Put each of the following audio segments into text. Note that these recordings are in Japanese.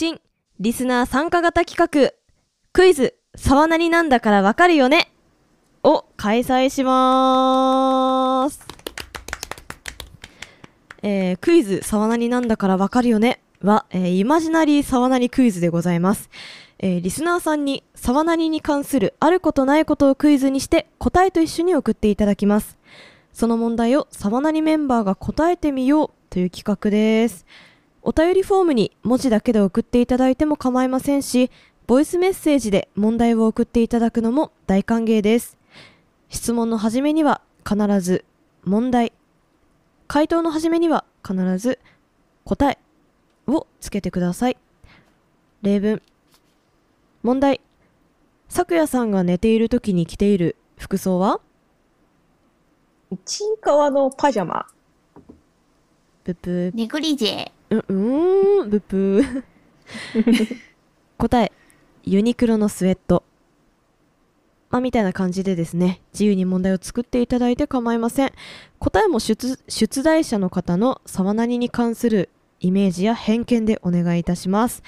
新リスナー参加型企画クイズ沢なりなんだからわかるよねを開催します。えークイズ沢なりなんだからわかるよねは、えーイマジナリー沢なりクイズでございます。えーリスナーさんに沢なりに関するあることないことをクイズにして答えと一緒に送っていただきます。その問題を沢なりメンバーが答えてみようという企画です。お便りフォームに文字だけで送っていただいても構いませんし、ボイスメッセージで問題を送っていただくのも大歓迎です。質問の始めには必ず問題、回答の始めには必ず答えをつけてください。例文。問題。咲夜さんが寝ている時に着ている服装は？ちいかわのパジャマ。ブッブー。ネグリジェ。ううーん、ブッブー。答え。ユニクロのスウェット。まあ、みたいな感じでですね、自由に問題を作っていただいて構いません。答えも出出題者の方の沢なりに関するイメージや偏見でお願いいたします。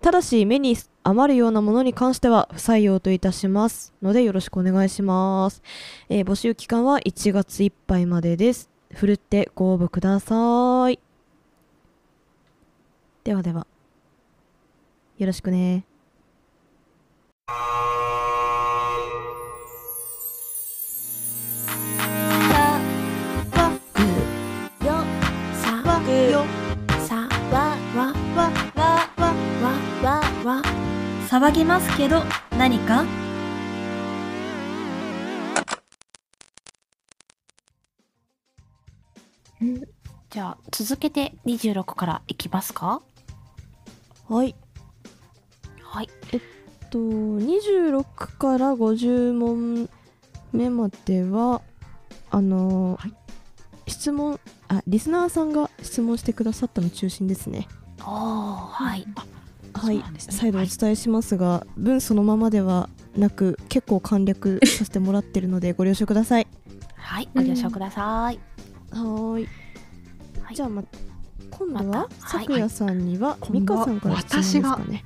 ただし、目に余るようなものに関しては不採用といたしますのでよろしくお願いします。えー募集期間は1月いっぱいまでです。ふるってご応募ください。ではでは。よろしくね騒ぎますけど何かじゃあ続けて26からいきますかはい。はい。えっと、26から50問目までは、あのー質問、あ、リスナーさんが質問してくださったの中心ですね。おーはい。はい、ね。再度お伝えしますが、文そのままではなく、結構簡略させてもらってるので、ご了承ください。はい。ご了承ください、はーい。はい。じゃあ、ま、今度は、また。はい咲夜さんには、美香さんから質問ですかね。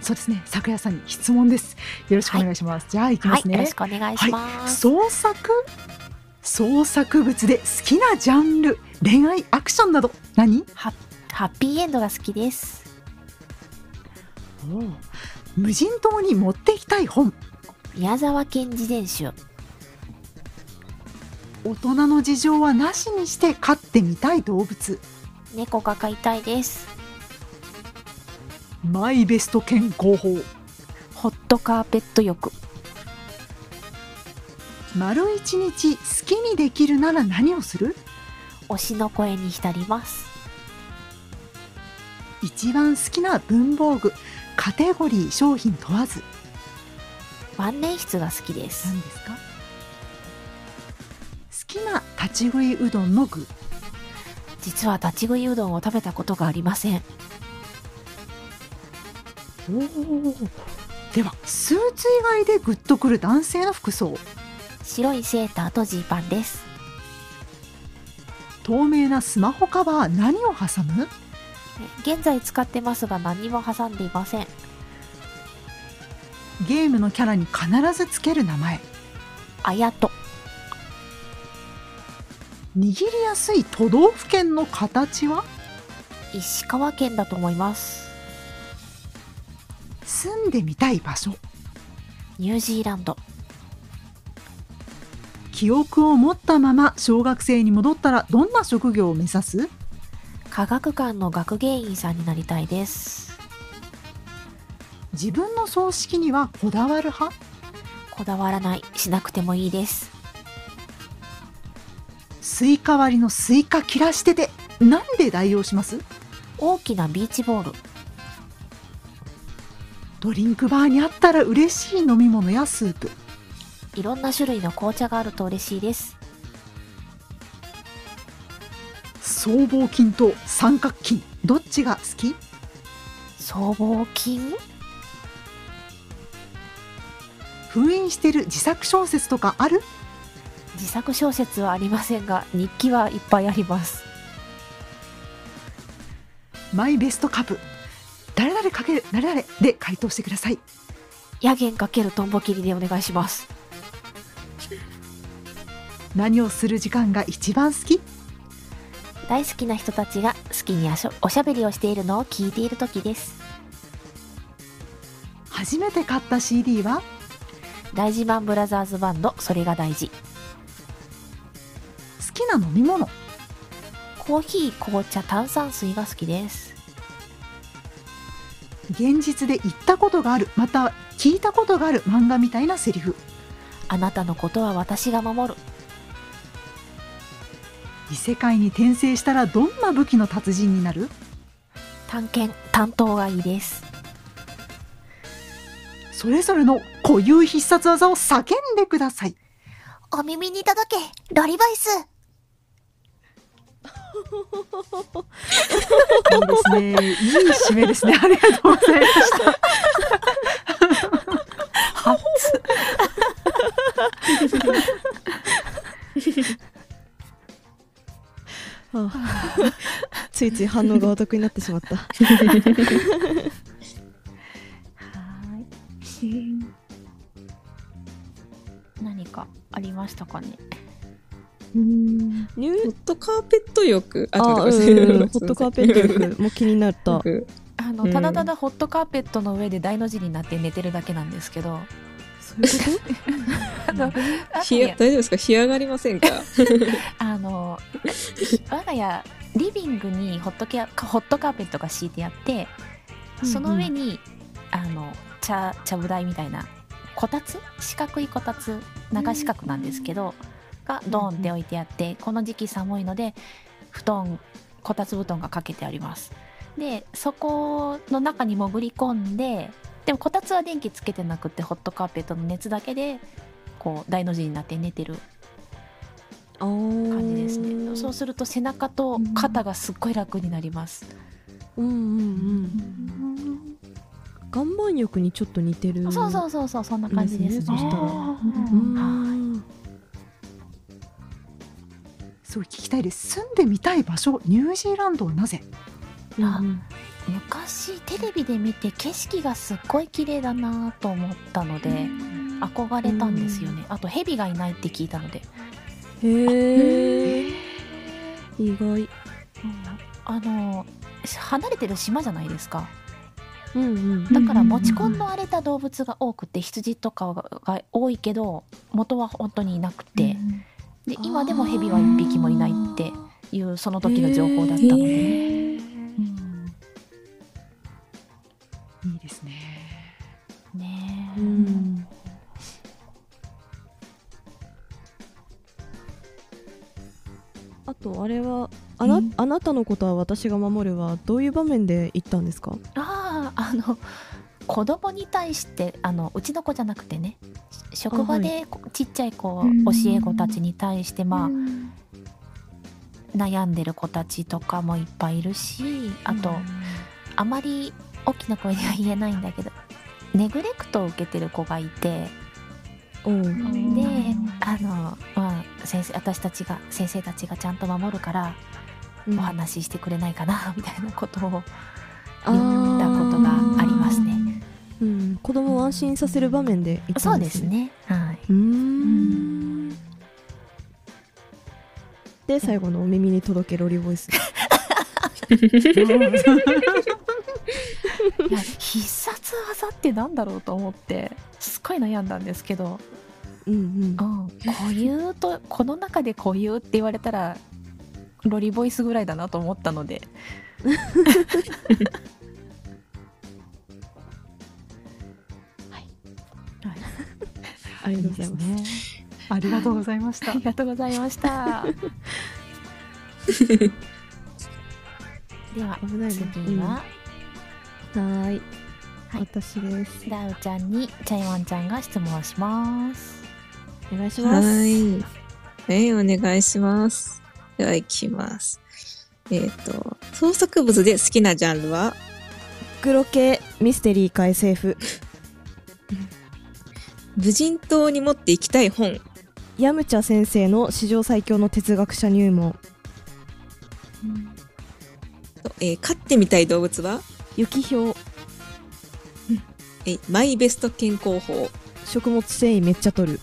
そうですね。昨夜さんに質問です。よろしくお願いします。じゃあ行きますね。はい。よろしくお願いします、創作創作物で好きなジャンル恋愛アクションなど。何？ハッピーエンドが好きです。無人島に持っていきたい本。宮沢賢治伝集大人の事情はなしにして飼ってみたい動物猫が飼いたいです。マイベスト健康法。ホットカーペット浴丸一日好きにできるなら何をする？推しの声に浸ります。一番好きな文房具。カテゴリー商品問わず。万年筆が好きです。何ですか？好きな立ち食いうどんの具実は立ち食いうどんを食べたことがありません。ではスーツ以外でグッとくる男性の服装。白いセーターとジーパンです。透明なスマホカバー何を挟む？現在使ってますが何にも挟んでいません。ゲームのキャラに必ずつける名前。あやと握りやすい都道府県の形は？石川県だと思います。住んでみたい場所。ニュージーランド。記憶を持ったまま小学生に戻ったらどんな職業を目指す？科学館の学芸員さんになりたいです。自分の葬式にはこだわる派？こだわらない。しなくてもいいですスイカ割りのスイカ切らしててなんで代用します？大きなビーチボール。ドリンクバーにあったら嬉しい飲み物やスープ。いろんな種類の紅茶があると嬉しいです。僧帽筋と三角筋どっちが好き？僧帽筋？封印してる自作小説とかある？自作小説はありませんが日記はいっぱいありますマイベストカップ誰々かける誰々で回答してくださいヤゲンかけるトンボ切りでお願いします。何をする時間が一番好き？大好きな人たちが好きにあしょおしゃべりをしているのを聞いている時です。初めて買った CD は？大事マンブラザーズバンド、それが大事。な飲み物コーヒー、紅茶、炭酸水が好きです。現実で言ったことがあるまたは聞いたことがある漫画みたいなセリフあなたのことは私が守る。異世界に転生したらどんな武器の達人になる？探検、担当がいいです。それぞれの固有必殺技を叫んでくださいお耳に届け、ロリバイスいいですねいい締めですね。ありがとうございました。ああついつい反応がお得になってしまった。何かありましたかね。うんニューホットカーペット浴ああ、うん。ホットカーペット浴も気になった。僕 あの、うんただただホットカーペットの上で大の字になって寝てるだけなんですけど、あの、大丈夫ですか？日上がりませんか？あの、我が家、リビングにホットケアホットカーペットが敷いてあって、その上に、あの、茶、茶ぶ台みたいな、こたつ四角いこたつ、長四角なん。ですけど、がドーンって置いてあって、この時期寒いので、布団、こたつ布団がかけてあります。で、そこの中に潜り込んで、でもこたつは電気つけてなくて、ホットカーペットの熱だけで、こう、大の字になって寝てると感感じですね。そうすると背中と肩がすっごい楽になります。うんうんうん。岩盤浴にちょっと似てる。そうそうそうそう、そんな感じですね。そしたらあうーん。すごい聞きたいです住んでみたい場所ニュージーランドはなぜ？あ昔テレビで見て景色がすっごい綺麗だなと思ったので、憧れたんですよね。あと蛇がいないって聞いたので。へえ。意外。あの、離れてる島じゃないですか。うんうん。だから持ち込んの荒れた動物が多くて羊とかが多いけど元は本当にいなくて、で今でも蛇は一匹もいないっていうその時の情報だったので、ねうん。いいですね。ねえ。うん。あとあれはあな,、うん。あなたのことは私が守るはどういう場面で言ったんですか？あああの子供に対してあのうちの子じゃなくてねし職場でこちっちゃい子、うん。教え子たちに対してまあ、悩んでる子たちとかもいっぱいいるしあと、あまり大きな声では言えないんだけどネグレクトを受けてる子がいてであの、まあ、先生私たちが先生たちがちゃんと守るからお話ししてくれないかなみたいなことを言ったことがありますね。うん、子供を安心させる場面で言ったそうんでですね。すね。はい。うーん。で最後のお耳に届けロリボイス。いや必殺技ってなんだろうと思ってすっごい悩んだんですけど、うんうんうん、固有とこの中で固有って言われたらロリボイスぐらいだなと思ったので ありがとうございます。ねありがとうございましたありがとうございました。では危ないね次は、はーい。はい私です。ダウちゃんにチャイワンちゃんが質問します。お願いします。はい。はい、お願いします。では、いきます。えっ、と、創作物で好きなジャンルは？黒系ミステリーか SF 無人島に持っていきたい本。ヤムチャ先生の史上最強の哲学者入門。とえー飼ってみたい動物は？雪氷。えマイベスト健康法。食物繊維めっちゃ取る。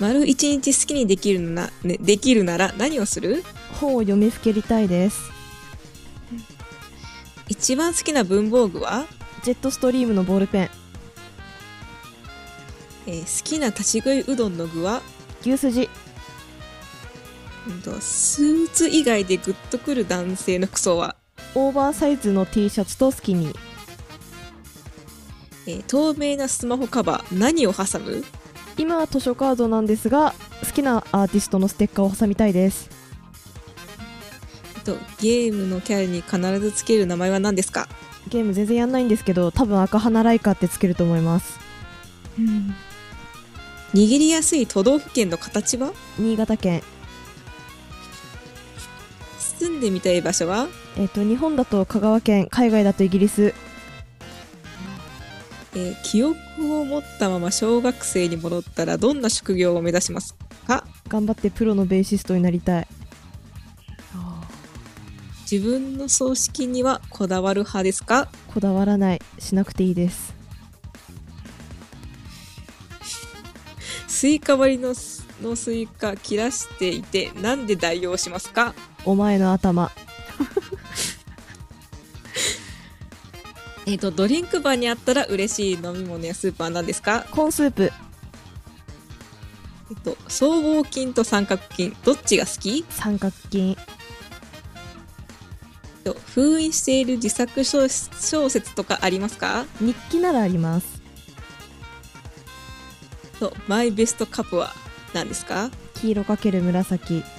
丸一日好きにできるな、ね、できるなら何をする？本を読みふけりたいです。一番好きな文房具は、ジェットストリームのボールペンえー好きな立ち食いうどんの具は、牛すじ。うんとスーツ以外でグッとくる男性の服装は、オーバーサイズの T シャツとスキニー。えー透明なスマホカバー何を挟む？今は図書カードなんですが好きなアーティストのステッカーを挟みたいです。えっとゲームのキャラに必ずつける名前は何ですか？ゲーム全然やんないんですけど多分赤花ライカってつけると思います握りやすい都道府県の形は？新潟県。住んでみたい場所は、えっ、と日本だと香川県海外だとイギリス。えー記憶を持ったまま小学生に戻ったらどんな職業を目指しますか？頑張ってプロのベーシストになりたい。自分の葬式にはこだわる派ですか？こだわらない。しなくていいですスイカ割りのスのスイカ切らしていてなんで代用しますか？お前の頭。えっ、とドリンクバーにあったら嬉しい飲み物やスープは何ですか？コーンスープ。えっと僧帽筋と三角筋どっちが好き？三角筋えっと封印している自作小小説とかありますか？日記ならありますとマイベストカップは何ですか？黄色かける紫。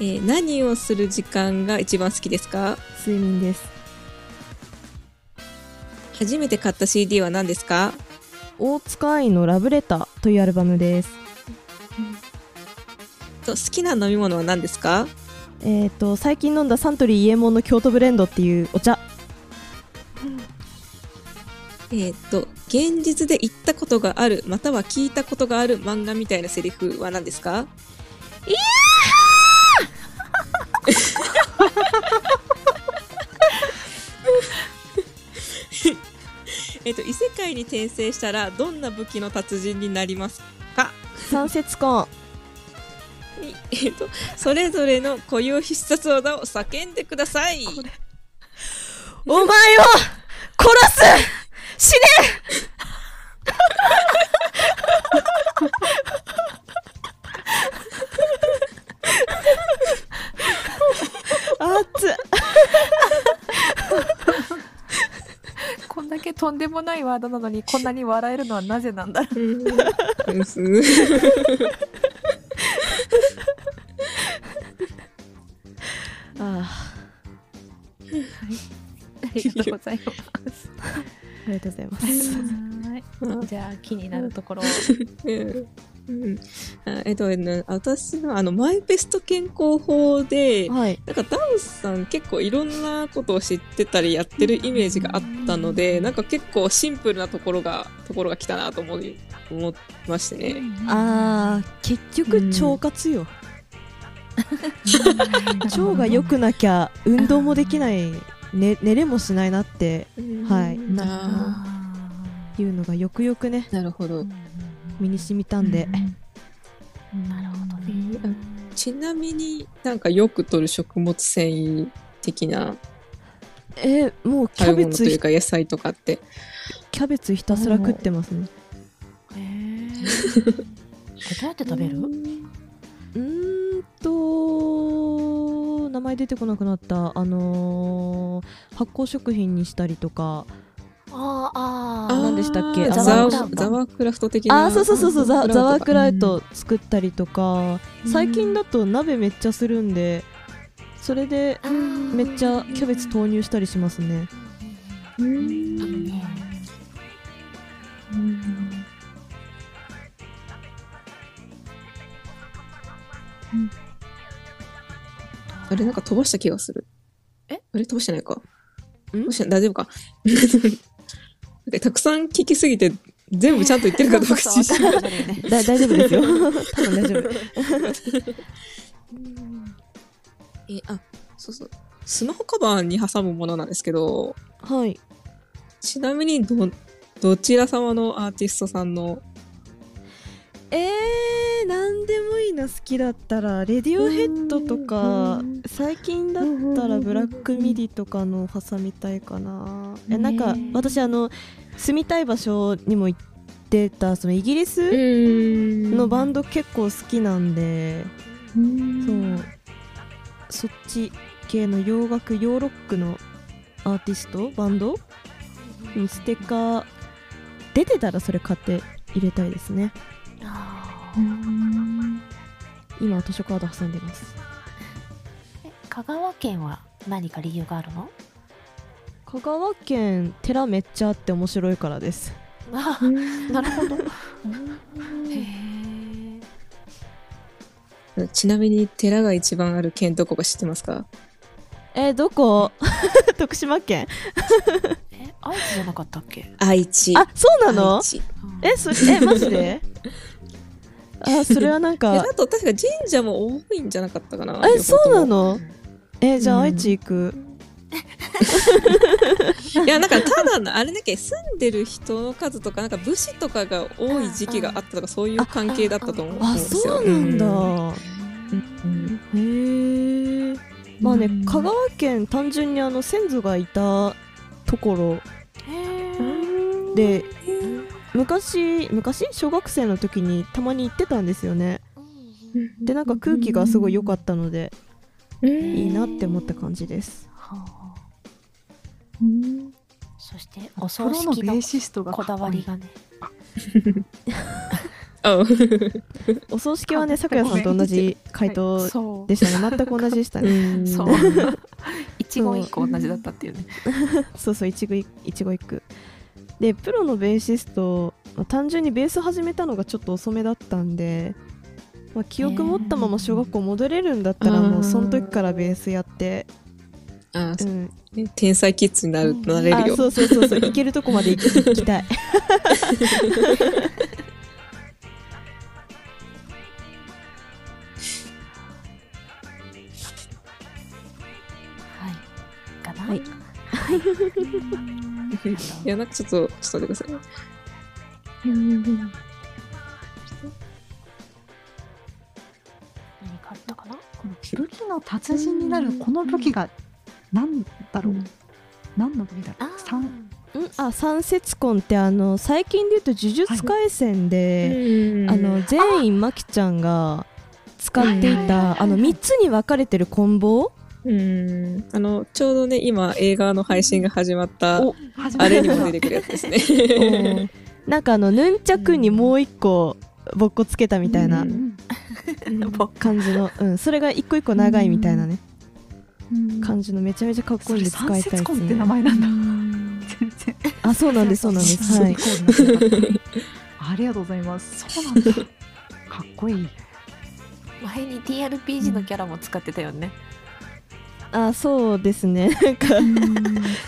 えー何をする時間が一番好きですか？睡眠です。初めて買った CD は何ですか？大塚愛のラブレターというアルバムです。と好きな飲み物は何ですか？えっ、と最近飲んだサントリーイエモンの京都ブレンドっていうお茶えっ、と現実で言ったことがあるまたは聞いたことがある漫画みたいなセリフは何ですか？いや えっと異世界に転生したらどんな武器の達人になりますか？三節コえっとそれぞれの固有必殺技を叫んでください。お前を殺す死ね。熱っ こんだけとんでもないワードなのにこんなに笑えるのはなぜなんだろう。うん。すあありがとうございますりがとうございます。はい。じゃあ気になるところ。をうん。うん。あえっとね、私のあのマイベスト健康法で、はい。なんかダンスさん結構いろんなことを知ってたりやってるイメージがあったので、なんか結構シンプルなところがところが来たなと思い思いましてね。あー結局腸活よ、腸が良くなきゃ運動もできない、ね、寝れもしないなってはいなあいうのがよくよくねーなるほど。身に染みたんで、なるほどね。ちなみになんかよく取る食物繊維的なえーもうキャベツというか野菜とかって？キャベツひたすら食ってますね。へー。どうやって食べる？うーんと名前出てこなくなったあのー発酵食品にしたりとかああ何でしたっけ？ザワザワークラフト的な？あーそうそうそうそうザザワークラウトト作ったりとか最近だと鍋めっちゃするんでそれでめっちゃキャベツ投入したりしますね。か。うん。ねあれなんか飛ばした気がする。え？あれ飛ばしてないか。ん？飛ばし大丈夫か？かたくさん聞きすぎて全部ちゃんと言ってるかどうか そう自信そうわかるよね だ大丈夫ですよ多分大丈夫ええ、あ、そうそう。スマホカバーに挟むものなんですけど、はいちなみにど、どちら様のアーティストさんの、でもいいの好きだったらレディオヘッドとか最近だったらブラックミディとかの挟みたいかな。えなんか私あの住みたい場所にも行ってたそのイギリスのバンド結構好きなんでそう。そっち系の洋楽ヨーロックのアーティストバンド？にステッカー出てたらそれ買って入れたいですね。あ今は図書カード挟んでます。香川県は何か理由があるの？香川県寺めっちゃあって面白いからです。あなるほど。へえちなみに寺が一番ある県どこか知ってますか？えーどこ？徳島県。え愛知じゃなかったっけ？愛知。あそうなの？えそれえマジで？あそれはなん えかあと確か神社も多いんじゃなかったかな。えそうなの？両えじゃあうん愛知行く、方ともいやなんかただのあれだっけ住んでる人の数とかなんか武士とかが多い時期があったとかそういう関係だったと思うんあですよ。そうなんだ、うん。へえまあねうん香川県単純にあの先祖がいたところで昔昔？小学生の時にたまに行ってたんですよね。でなんか空気がすごい良かったのでいいなって思った感じです。はあそしておプ葬ロのベ式のーシストがこだわりがね。あ お葬式はねあ咲夜さんと同じ回答でしたね。全く同じでしたね。そう。一言一句同じだったっていうね。そうそう一期一期一句でプロのベーシストまあ単純にベース始めたのがちょっと遅めだったんで、まあ、記憶持ったまま小学校戻れるんだったらもうその時からベースやって、あう、ん、ね天才キッズになるうんなれるよ。あそうそうそうそう。行けるとこまで行き行きたい。はい。かな。はい いやなんかちょっとちょっと待ってください何かあったかな？この武器の達人になるこの武器が何だろう、何の武器だろう？三。うん。あ三節婚ってあの最近で言うと呪術廻戦で、あの全員マキちゃんが使っていたあの3つに分かれてるコンボうん。あのちょうどね今映画の配信が始まったあてれにも出てくるやつですね。なんかあのヌンチャクにもう一個ぼっこつけたみたいなうん。感じの、うん、それが一個一個長いみたいなね。うん。感じのめちゃめちゃかっこいいんで使三いたいです節婚って名ね前なんだ。全然。あそうなんですそうなんです。はい。ありがとうございます。そうなんだ。かっこいい。前に TRPG のキャラも使ってたよねあそうですね。なんか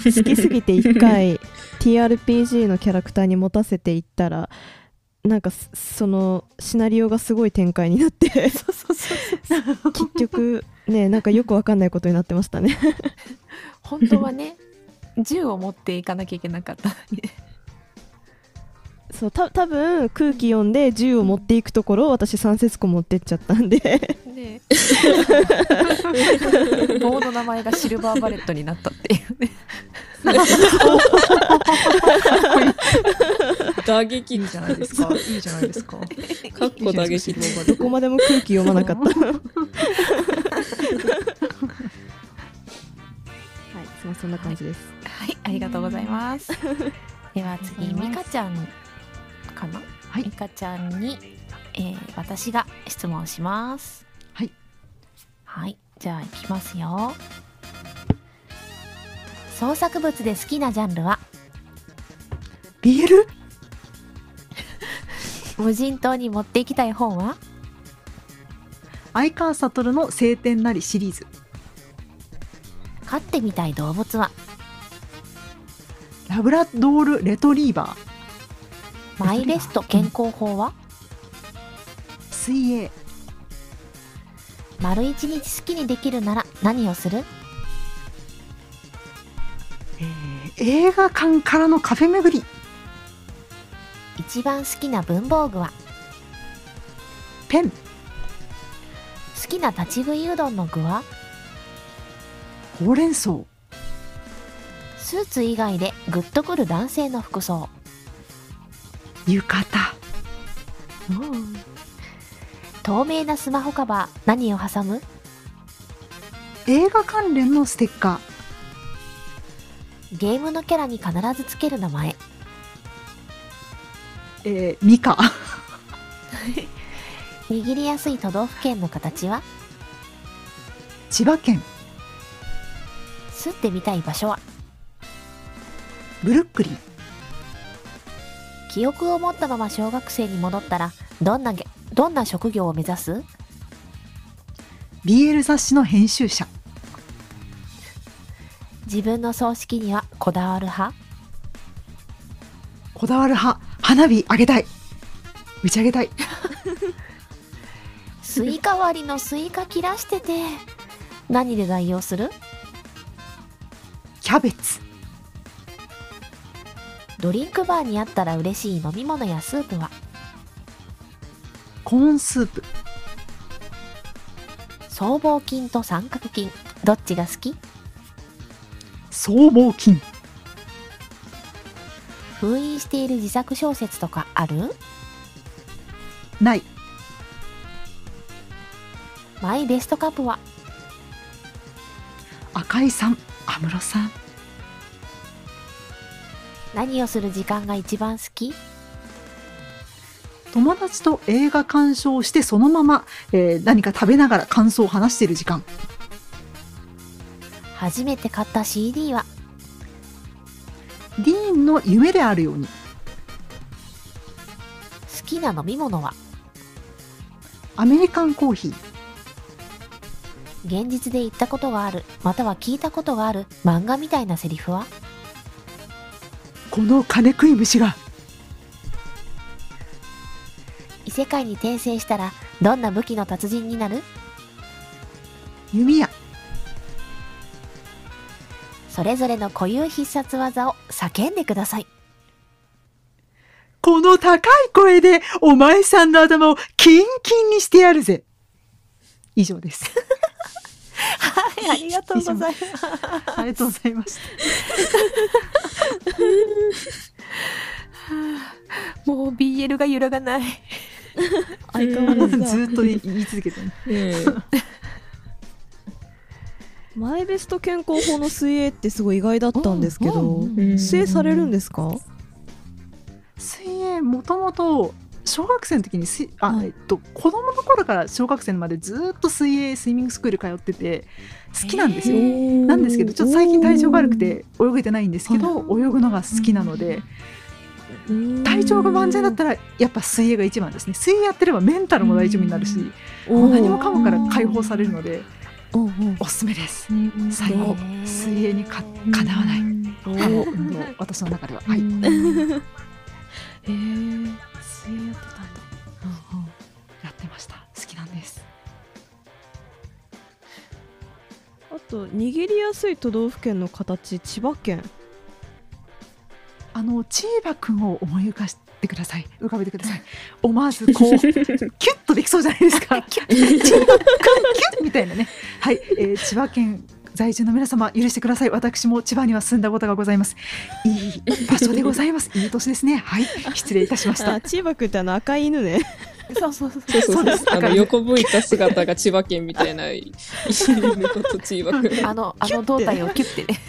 好きすぎて一回 TRPG のキャラクターに持たせていったらなんかそそのシナリオがすごい展開になって結局ねなんかよくわかんないことになってましたね。本当はね銃を持っていかなきゃいけなかったのに。ねそうた多分空気読んで銃を持っていくところを私三節棍持ってっちゃったんで。ね 棒の名前が Silver Bulletになったっていうね。打撃いいじゃないですか。いいじゃないですか。かっこ打撃どこまでも空気読まなかった。はいそんな感じですはいありがとうございますでは次ありがとうございます。ミカちゃんかな？はい。ミカちゃんに、えー私が質問します。はい。はい。じゃあいきますよ。創作物で好きなジャンルは？BL? 無人島に持っていきたい本は？相川悟の晴天なりシリーズ。飼ってみたい動物は？ラブラドールレトリーバーマイベスト健康法は？水泳。丸一日好きにできるなら何をする？えー映画館からのカフェ巡り。一番好きな文房具は？ペン。好きな立ち食いうどんの具は？ほうれん草。スーツ以外でグッとくる男性の服装浴衣。透明なスマホカバー何を挟む？映画関連のステッカー。ゲームのキャラに必ずつける名前。えー、ミカ。握りやすい都道府県の形は？千葉県。住んでみたい場所は？ブルックリン記憶を持ったまま小学生に戻ったらどんなげどんな職業を目指す？BL 雑誌の編集者。自分の葬式にはこだわる派？こだわる派。花火あげたい。打ち上げたい。スイカ割りのスイカ切らしてて何で代用する？キャベツドリンクバーにあったら嬉しい飲み物やスープは？コーンスープ。僧帽筋と三角筋どっちが好き？僧帽筋封印している自作小説とかある？ない。マイベストカップは？赤井さん安室さん何をする時間が一番好き？友達と映画鑑賞してそのまま、えー何か食べながら感想を話している時間。初めて買った CD は？ディーンの夢であるように。好きな飲み物は？アメリカンコーヒー。現実で言ったことがあるまたは聞いたことがある漫画みたいなセリフは？この金食い虫が。異世界に転生したらどんな武器の達人になる？弓矢。それぞれの固有必殺技を叫んでください。この高い声でお前さんの頭をキンキンにしてやるぜ。以上です。はいありがとうございます。ありがとうございました もう BL が揺らがない。相変わらず。だずっと言い続けてね。うん。マイベスト健康法の水泳ってすごい意外だったんですけど水泳されるんですか？水泳もともと小学生の時に水あ、はい。えっと、子供の頃から小学生までずっと水泳スイミングスクール通ってて好きなんですよ、なんですけどちょっと最近体調が悪くて泳げてないんですけど泳ぐのが好きなので体調が万全だったらやっぱ水泳が一番ですね。水泳やってればメンタルも大丈夫になるしもう何もかもから解放されるのでおすすめです。うん最後水泳にかかなわない。私の中では。はい。へえ水泳やってたんだ。やってました。好きなんです。あと握りやすい都道府県の形千葉県。あのチーバくんを思い浮かしてください。浮かべてください。思わずこうキュッとできそうじゃないですか。チーバくんキュッみたいなね。はい、えー千葉県在住の皆様許してください。私も千葉には住んだことがございます。いい場所でございます。いい年ですね。はい。失礼いたしました。あチーバくんってあの赤い犬ね。そうそうそう。そうそうそう。です。あの横向いた姿が千葉県みたいな犬こと千葉君 あのあの胴体をキュッて。ね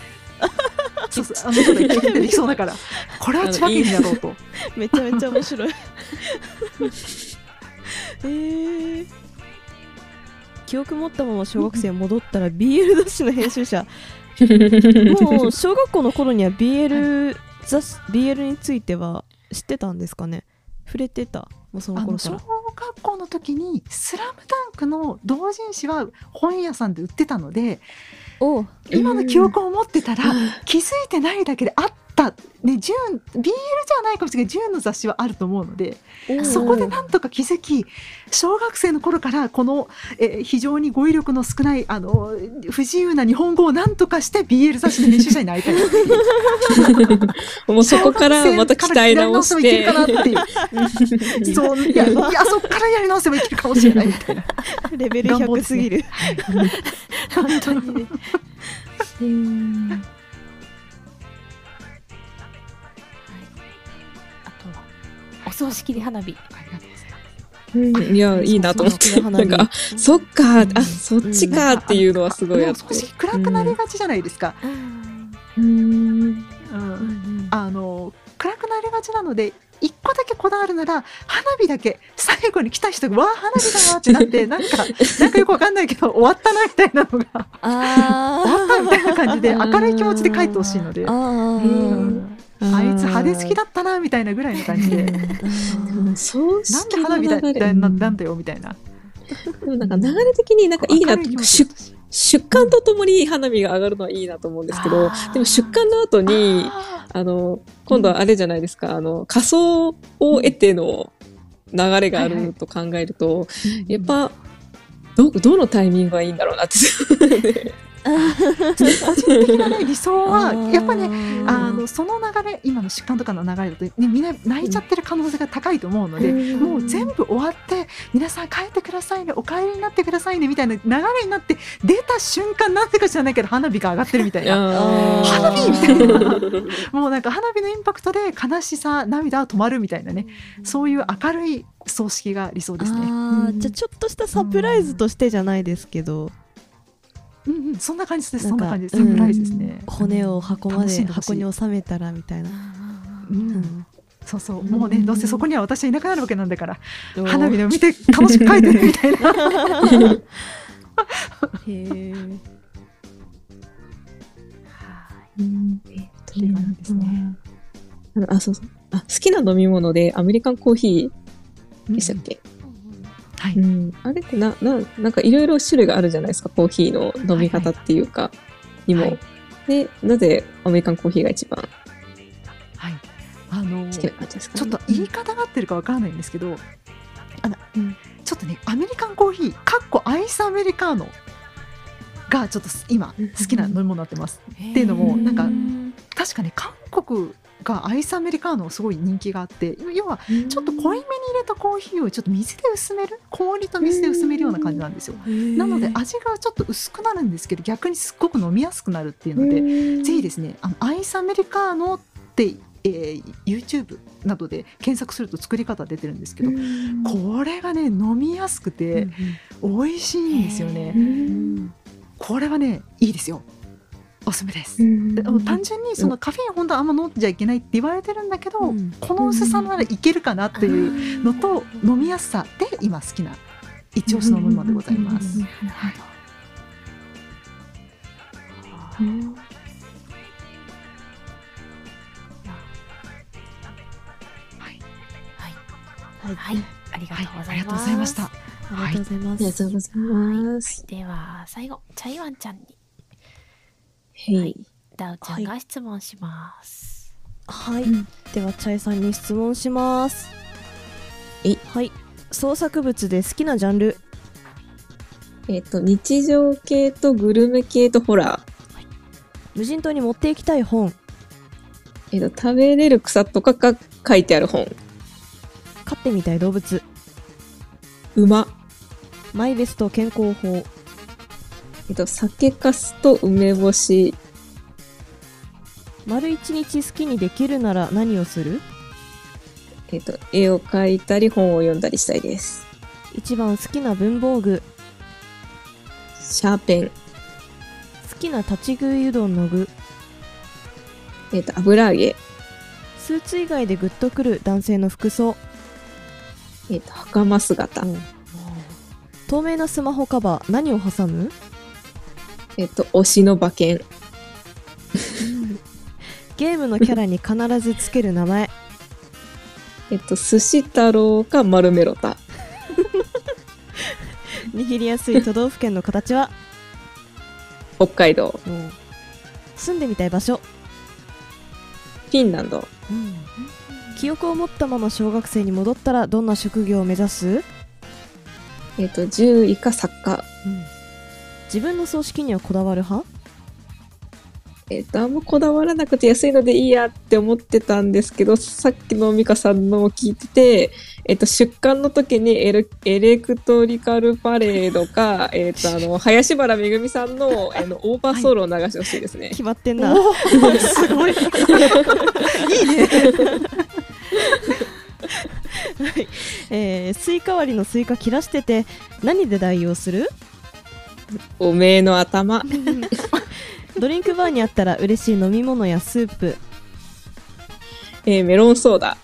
そうそう。あの人でキュッてできそうだから。これは千葉県になろうと。めちゃめちゃ面白い。えー、記憶持ったまま小学生に戻ったら BL 雑誌の編集者。もう小学校の頃には BL 雑誌 BL については知ってたんですかね？触れてた？もうその頃から。学校の時に「スラムダンクの同人誌は本屋さんで売ってたので今の記憶を持ってたら気づいてないだけであったかねジューン BL じゃないかもしれないジューンの雑誌はあると思うのでそこでなんとか気づき小学生の頃からこの、えー非常に語彙力の少ないあの不自由な日本語をなんとかして BL 雑誌の編集者になりたい。もうそこからまた鍛え直して。からいけるかなっていう。そういや いやそこからやり直せばいけるかもしれないみたいな。レベル100願望ですね。すぎる。本当にね 葬式で花火。いや、いいなと思って。なんか、あそっか、あ、そっちか。っていうのはすごいあっ暗くなりがちじゃないですか、うん。うん。あの暗くなりがちなので一個だけこだわるなら花火だけ最後に来た人が「わあ花火だわ」ってなって なんかなんかよくわかんないけど終わったなみたいなのがあ終わったみたいな感じで明るい気持ちで書いてほしいので。ああーいつ派手好きだったなみたいなぐらいの感じで。うん。そうなん。で花火だみたいななんだよみたいな。でもなんか流れ的になんかいいな出出棺とともに花火が上がるのはいいなと思うんですけどでも出棺の後にああの今度はあれじゃないですかあの仮想を得ての流れがあると考えると、やっぱどどのタイミングがいいんだろうなって。ー 個人的な、ね、理想は やっぱねねあのその流れ今の疾患とかの流れだと、ね、みんな泣いちゃってる可能性が高いと思うので、うん。もう全部終わって皆さん帰ってくださいねお帰りになってくださいねみたいな流れになって出た瞬間なんでか知らないけど花火が上がってるみたいな。花火みたいなもうなんか花火のインパクトで悲しさ涙は止まるみたいなね。そういう明るい葬式が理想ですね。じゃあちょっとしたサプライズとしてじゃないですけど、うんうん、そんな感じですそんな感じ。ですサプライズですね。骨を箱まで箱に収めたらみたいな、うんうん。そうそう。もうねどうせそこには私はいなくなるわけなんだから花火でも見て楽しく帰ってねみたいな。へえうんえっとっていう感じですね。あ、そうそう。あ、好きな飲み物でアメリカンコーヒーでしたっけ、はい。うん、あれってな、な、なんかいろいろ種類があるじゃないですか、コーヒーの飲み方っていうか、にも。はい。で、なぜアメリカンコーヒーが一番はい、あのちょっと言い方が合ってるかわからないんですけどあの、うん。ちょっとねアメリカンコーヒーかっこアイスアメリカーノがちょっと今好きな飲み物になってます。っていうのもなんか確かね韓国がアイスアメリカーノすごい人気があって要はちょっと濃いめに入れたコーヒーをちょっと水で薄める氷と水で薄めるような感じなんですよ。なので味がちょっと薄くなるんですけど逆にすっごく飲みやすくなるっていうので、ぜひですねあのアイスアメリカーノって、えー YouTube などで検索すると作り方出てるんですけど、これがね飲みやすくて美味しいんですよね。これはねいいですよおすすめです。単純にそのカフェイン本当はあんま飲んじゃいけないって言われてるんだけど、うん。この薄さならいけるかなっていうのと飲みやすさで今好きな一押しの飲み物でございます。はい、はい、はい、ありがはいとうご、ざいました。ありがとうございまありがす、とうございます。では最後。チャイワンちゃんにはい。ダウちゃんが質問します。はい、うん。ではチャイさんに質問します。え。はい。創作物で好きなジャンル？えっ、と、日常系とグルメ系とホラー。無人島に持っていきたい本。えっ、と、食べれる草とかが書いてある本。飼ってみたい動物。馬。マイベスト健康法えっ、と、酒粕と梅干し。丸一日好きにできるなら何をする？えっ、と、絵を描いたり本を読んだりしたいです。一番好きな文房具シャーペン。好きな立ち食いうどんの具えっ、と、油揚げ。スーツ以外でグッとくる男性の服装えっ、と、袴姿。透明なスマホカバー何を挟む？えっ、と、推しの馬券。ゲームのキャラに必ずつける名前えっ、と、寿司太郎か丸メロタ。握りやすい都道府県の形は？北海道。住んでみたい場所？フィンランド。記憶を持ったまま小学生に戻ったらどんな職業を目指す、えっ、と、獣医か作家。自分の葬式にはこだわる派？えっ、と、あんまこだわらなくて安いのでいいやって思ってたんですけど、さっきの美香さんのを聞いてて、えっ、と、出棺の時にエレエレクトリカルパレードか、えっと、あの、林原めぐみさんのあの Over Soul を流してほしいですね。決まってんな、すごい。いいね。えー、スイカ割りのスイカ切らしてて何で代用する？おめえの頭。ドリンクバーにあったら嬉しい飲み物やスープえーメロンソーダ。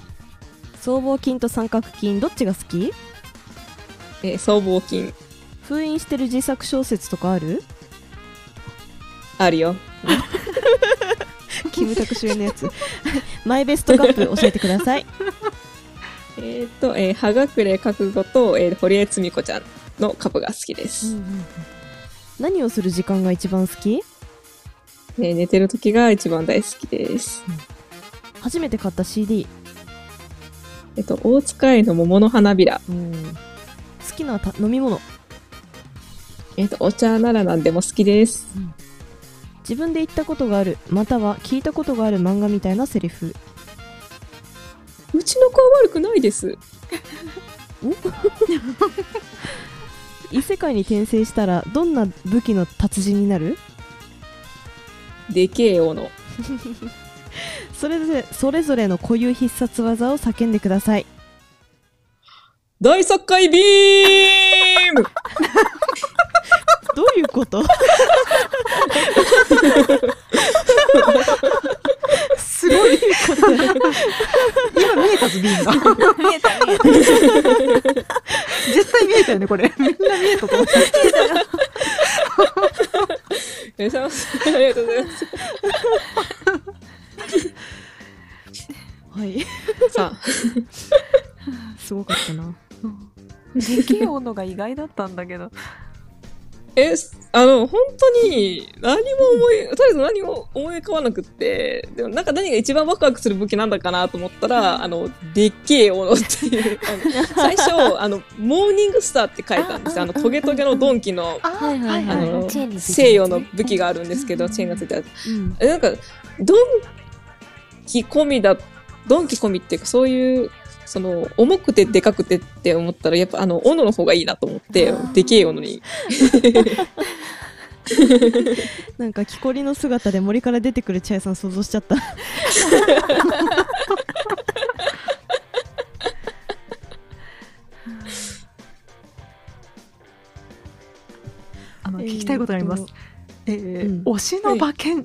僧帽筋と三角筋どっちが好き？えー僧帽筋。封印してる自作小説とかある？あるよ。キムタク主演のやつマイベストカップ教えてくださいえっ、と、えー、葉隠れ覚悟と、えー堀江つみ子ちゃんのカップが好きです。何をする時間が一番好き？えー寝てる時が一番大好きです。初めて買った CD えっ、と、大塚愛の桃の花びら。好きなた飲み物えっ、と、お茶なら何でも好きです。自分で言ったことがあるまたは聞いたことがある漫画みたいなセリフうちの子は悪くないです。異世界に転生したらどんな武器の達人になる？でけえ斧。それぞれそれぞれの固有必殺技を叫んでください大作界ビーム どういうこと？今見えたぞ、ビーンが。見えた見えた絶対見えたよね、これ。みんな見えたと思って。ありがとうございます。はいさあ、すごかったなでけえ斧が意外だったんだけどえ、あの、本当に何も思い、とりあえず何も思い浮かばなくって、でもなんか何が一番ワクワクする武器なんだかなと思ったら、あの、でっけえ斧っていう、最初、あの、モーニングスターって書いたんですよ。あの、トゲトゲのドンキの、あはいはいはい。あの、西洋の武器があるんですけど、チェーンがついてある。なんか、ドンキ込みだ、ドンキ込みっていうか、そういう、その、重くてでかくてって思ったら、やっぱあの、斧の方がいいなと思って、でけえ斧に。なんか木こりの姿で森から出てくる茶屋さん想像しちゃった あの、聞きたいことあります。えーうん推しの馬券。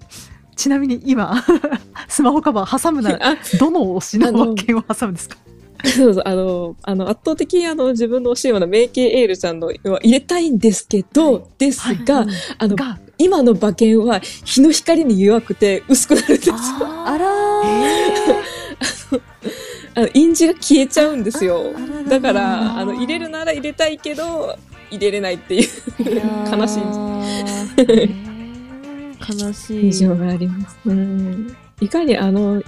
ちなみに今、スマホカバー挟むなら、あ、どの推しの馬券を挟むんですか？そうそう、あの、あの、圧倒的にあの、自分の欲しいようなメイケイエールちゃんのは入れたいんですけど、ですが、はい。あの、が、今の馬券は日の光に弱くて薄くなるんですよ。ああらー。あの、印字が消えちゃうんですよ。だから、あの、入れるなら入れたいけど、入れれないっていう悲しいい悲しい。事情があります。うん。いかにあの、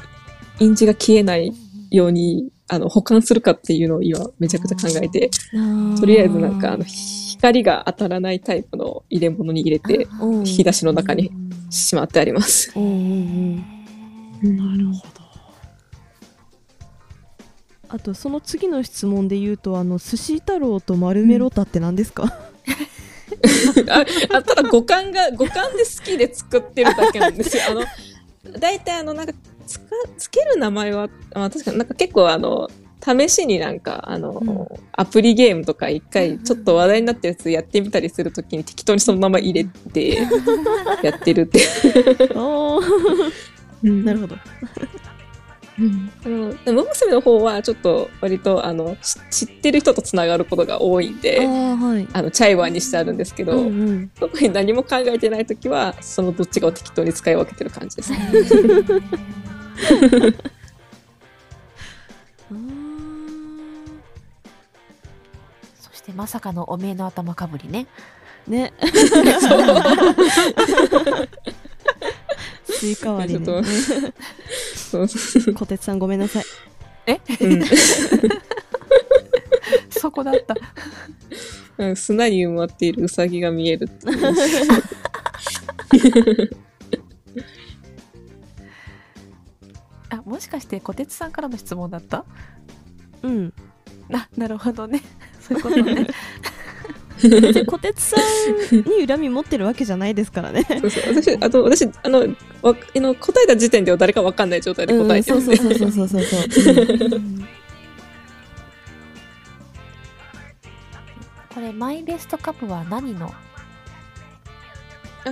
印字が消えないように、あの、保管するかっていうのを今めちゃくちゃ考えて、とりあえずなんか、あの、光が当たらないタイプの入れ物に入れて、うん引き出しの中にしまってあります。うんうんうんなるほど。あとその次の質問で言うとあの寿司太郎と丸メロタって何ですか、ああただ五感が、五感で好きで作ってるだけなんですよ。あの、大体あの、なんか、つか、つける名前は、まあ確かになんか結構あの、試しになんか、あの、アプリゲームとか一回ちょっと話題になったやつやってみたりするときに適当にそのまま入れて、やってるって。おー。なるほど。うん。あの、馬娘の方はちょっと割とあの、し知ってる人とつながることが多いんあで、ーはい。あの、チャイワーにしてあるんですけど、うんうん。特に何も考えてないときは、そのどっちかを適当に使い分けてる感じですね。そしてまさかのおめえの頭かぶりね。ね。ス スイカ割りね。と。そうそう小鉄さんごめんなさい。うん。そこだった。うん砂に埋まっているウサギが見えるあ、もしかして小鉄さんからの質問だった？うん。あ、なるほどね。そういうことね。別に小鉄さんに恨み持ってるわけじゃないですからね。そうそう。私、あと、私、あの、わあの答えた時点では誰かわかんない状態で答えてうん、る。んで。そうそうそうそうそうそう、うん。これ、マイベストカップは何の？あ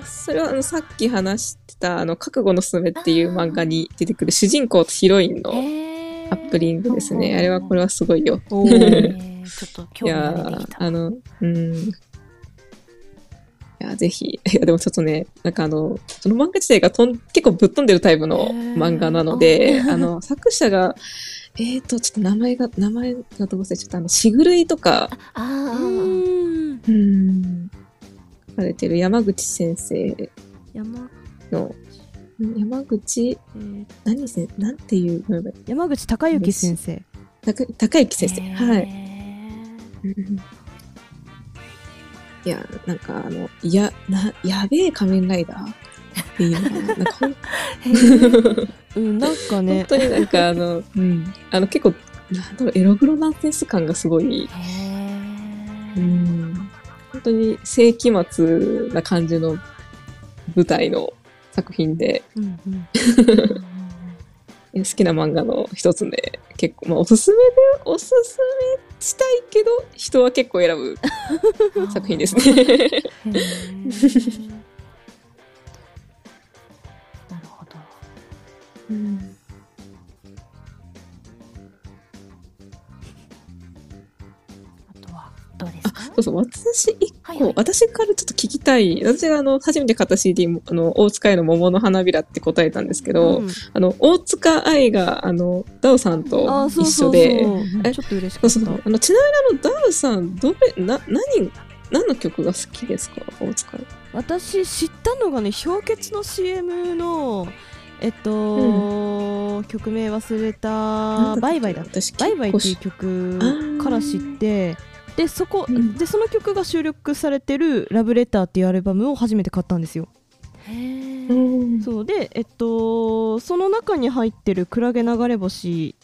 それはあのさっき話してた「あの覚悟のすすめ」っていう漫画に出てくる主人公とヒロインのへカップリングですね。あれはこれはすごいよ。ちょっとあの、うん。いや、ぜひ。いや、でもちょっとね、なんかあの、その漫画自体がとん結構ぶっ飛んでるタイプの漫画なので、あの、作者が、えーと、ちょっと名前が、名前がどう忘れちゃった、あの、しぐるいとか、あーうんうん、書かれてる山口先生山の、山口、えー何せ、なんていう、山口孝之先生高高之先生。はい。い。や、なんかあの、いや、な、やべえ仮面ライダーっていうな。なんかうんなんかね本当になんかあの、うん。あの、結構、なんだろう、エログロナンセンス感がすごい、うん。本当に世紀末な感じの舞台の作品で、うんうん好きな漫画の一つで、結構、まあ、おすすめで、おすすめしたいけど、人は結構選ぶ作品ですね。なるほど。うんそうそう、私一個、はいはい。私からちょっと聞きたい。私があの、初めて買った CD も、あの、大塚愛の桃の花びらって答えたんですけど、うん。あの、大塚愛が、あの、ダウさんとあーそう一緒そうそうで、ちょっと嬉しかった。そうそう。あの、ちなみにあの、ダウさん、どれ、な、何、何の曲が好きですか？大塚愛。私知ったのがね氷結の CM のえっと、曲名忘れたバイバイだ私バイバイっていう結曲から知ってでそこ、うん。でその曲が収録されてる「ラブレター」っていうアルバムを初めて買ったんですよ。そうでえっとその中に入ってる「クラゲ流れ星」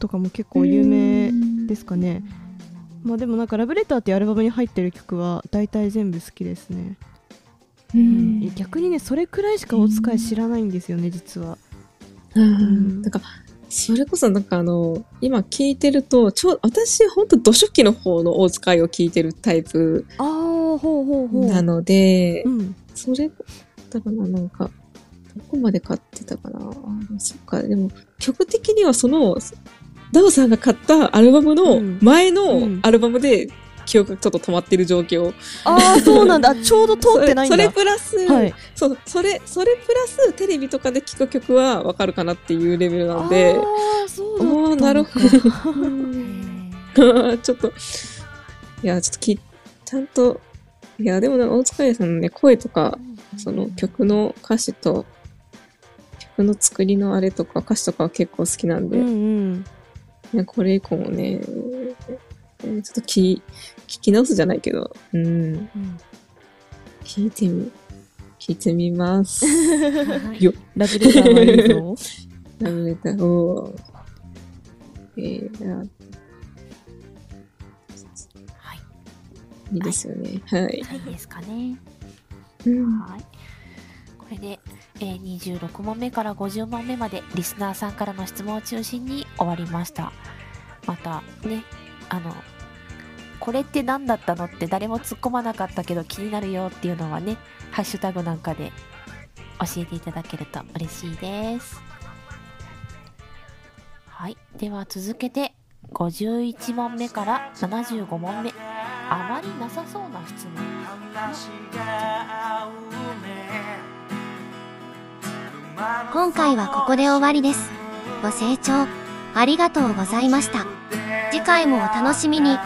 とかも結構有名ですかね。まあでもなんか「ラブレター」っていうアルバムに入ってる曲は大体全部好きですね、逆にねそれくらいしかお使い知らないんですよね実は。うん。なんか、それこそなんかあの、今聞いてると、ちょう私、ほんと、土初期の方の大塚愛を聞いてるタイプああほうほうほう。なので、うん。それ、だかな、なんか、どこまで買ってたかな。あそっか、でも、曲的にはその、ダオさんが買ったアルバムのうん。前うのん。アルバムで、記憶がちょっと止まってる状況。ああそうなんだ。ちょうど通ってないんだ。それそれプラス、はい。そう、それ、それプラス、テレビとかで聴く曲はわかるかなっていうレベルなので、ああそうなるほへー ちょっと、いや、ちょっとき、ちゃんと、いや、でもね、大塚愛さんのね、声とか、その曲の歌詞と、曲の作りのあれとか、歌詞とかは結構好きなんで、うんうん。ねこれ以降もね、ちょっと聞聞き直すじゃないけど、うん、うん聞いてみ、聞いてみます。はいよ、ラブレターはいいぞ ラブレター、おーえー、はい。いいですよね。はい。はいですかね。うんはい。これで、えー26問目から50問目までリスナーさんからの質問を中心に終わりました。またね、あの、これって何だったのって誰も突っ込まなかったけど気になるよっていうのはね、ハッシュタグなんかで教えていただけると嬉しいです。はい。では続けて、51問目から75問目。あまりなさそうな質問。今回はここで終わりです。ご清聴ありがとうございました。次回もお楽しみに。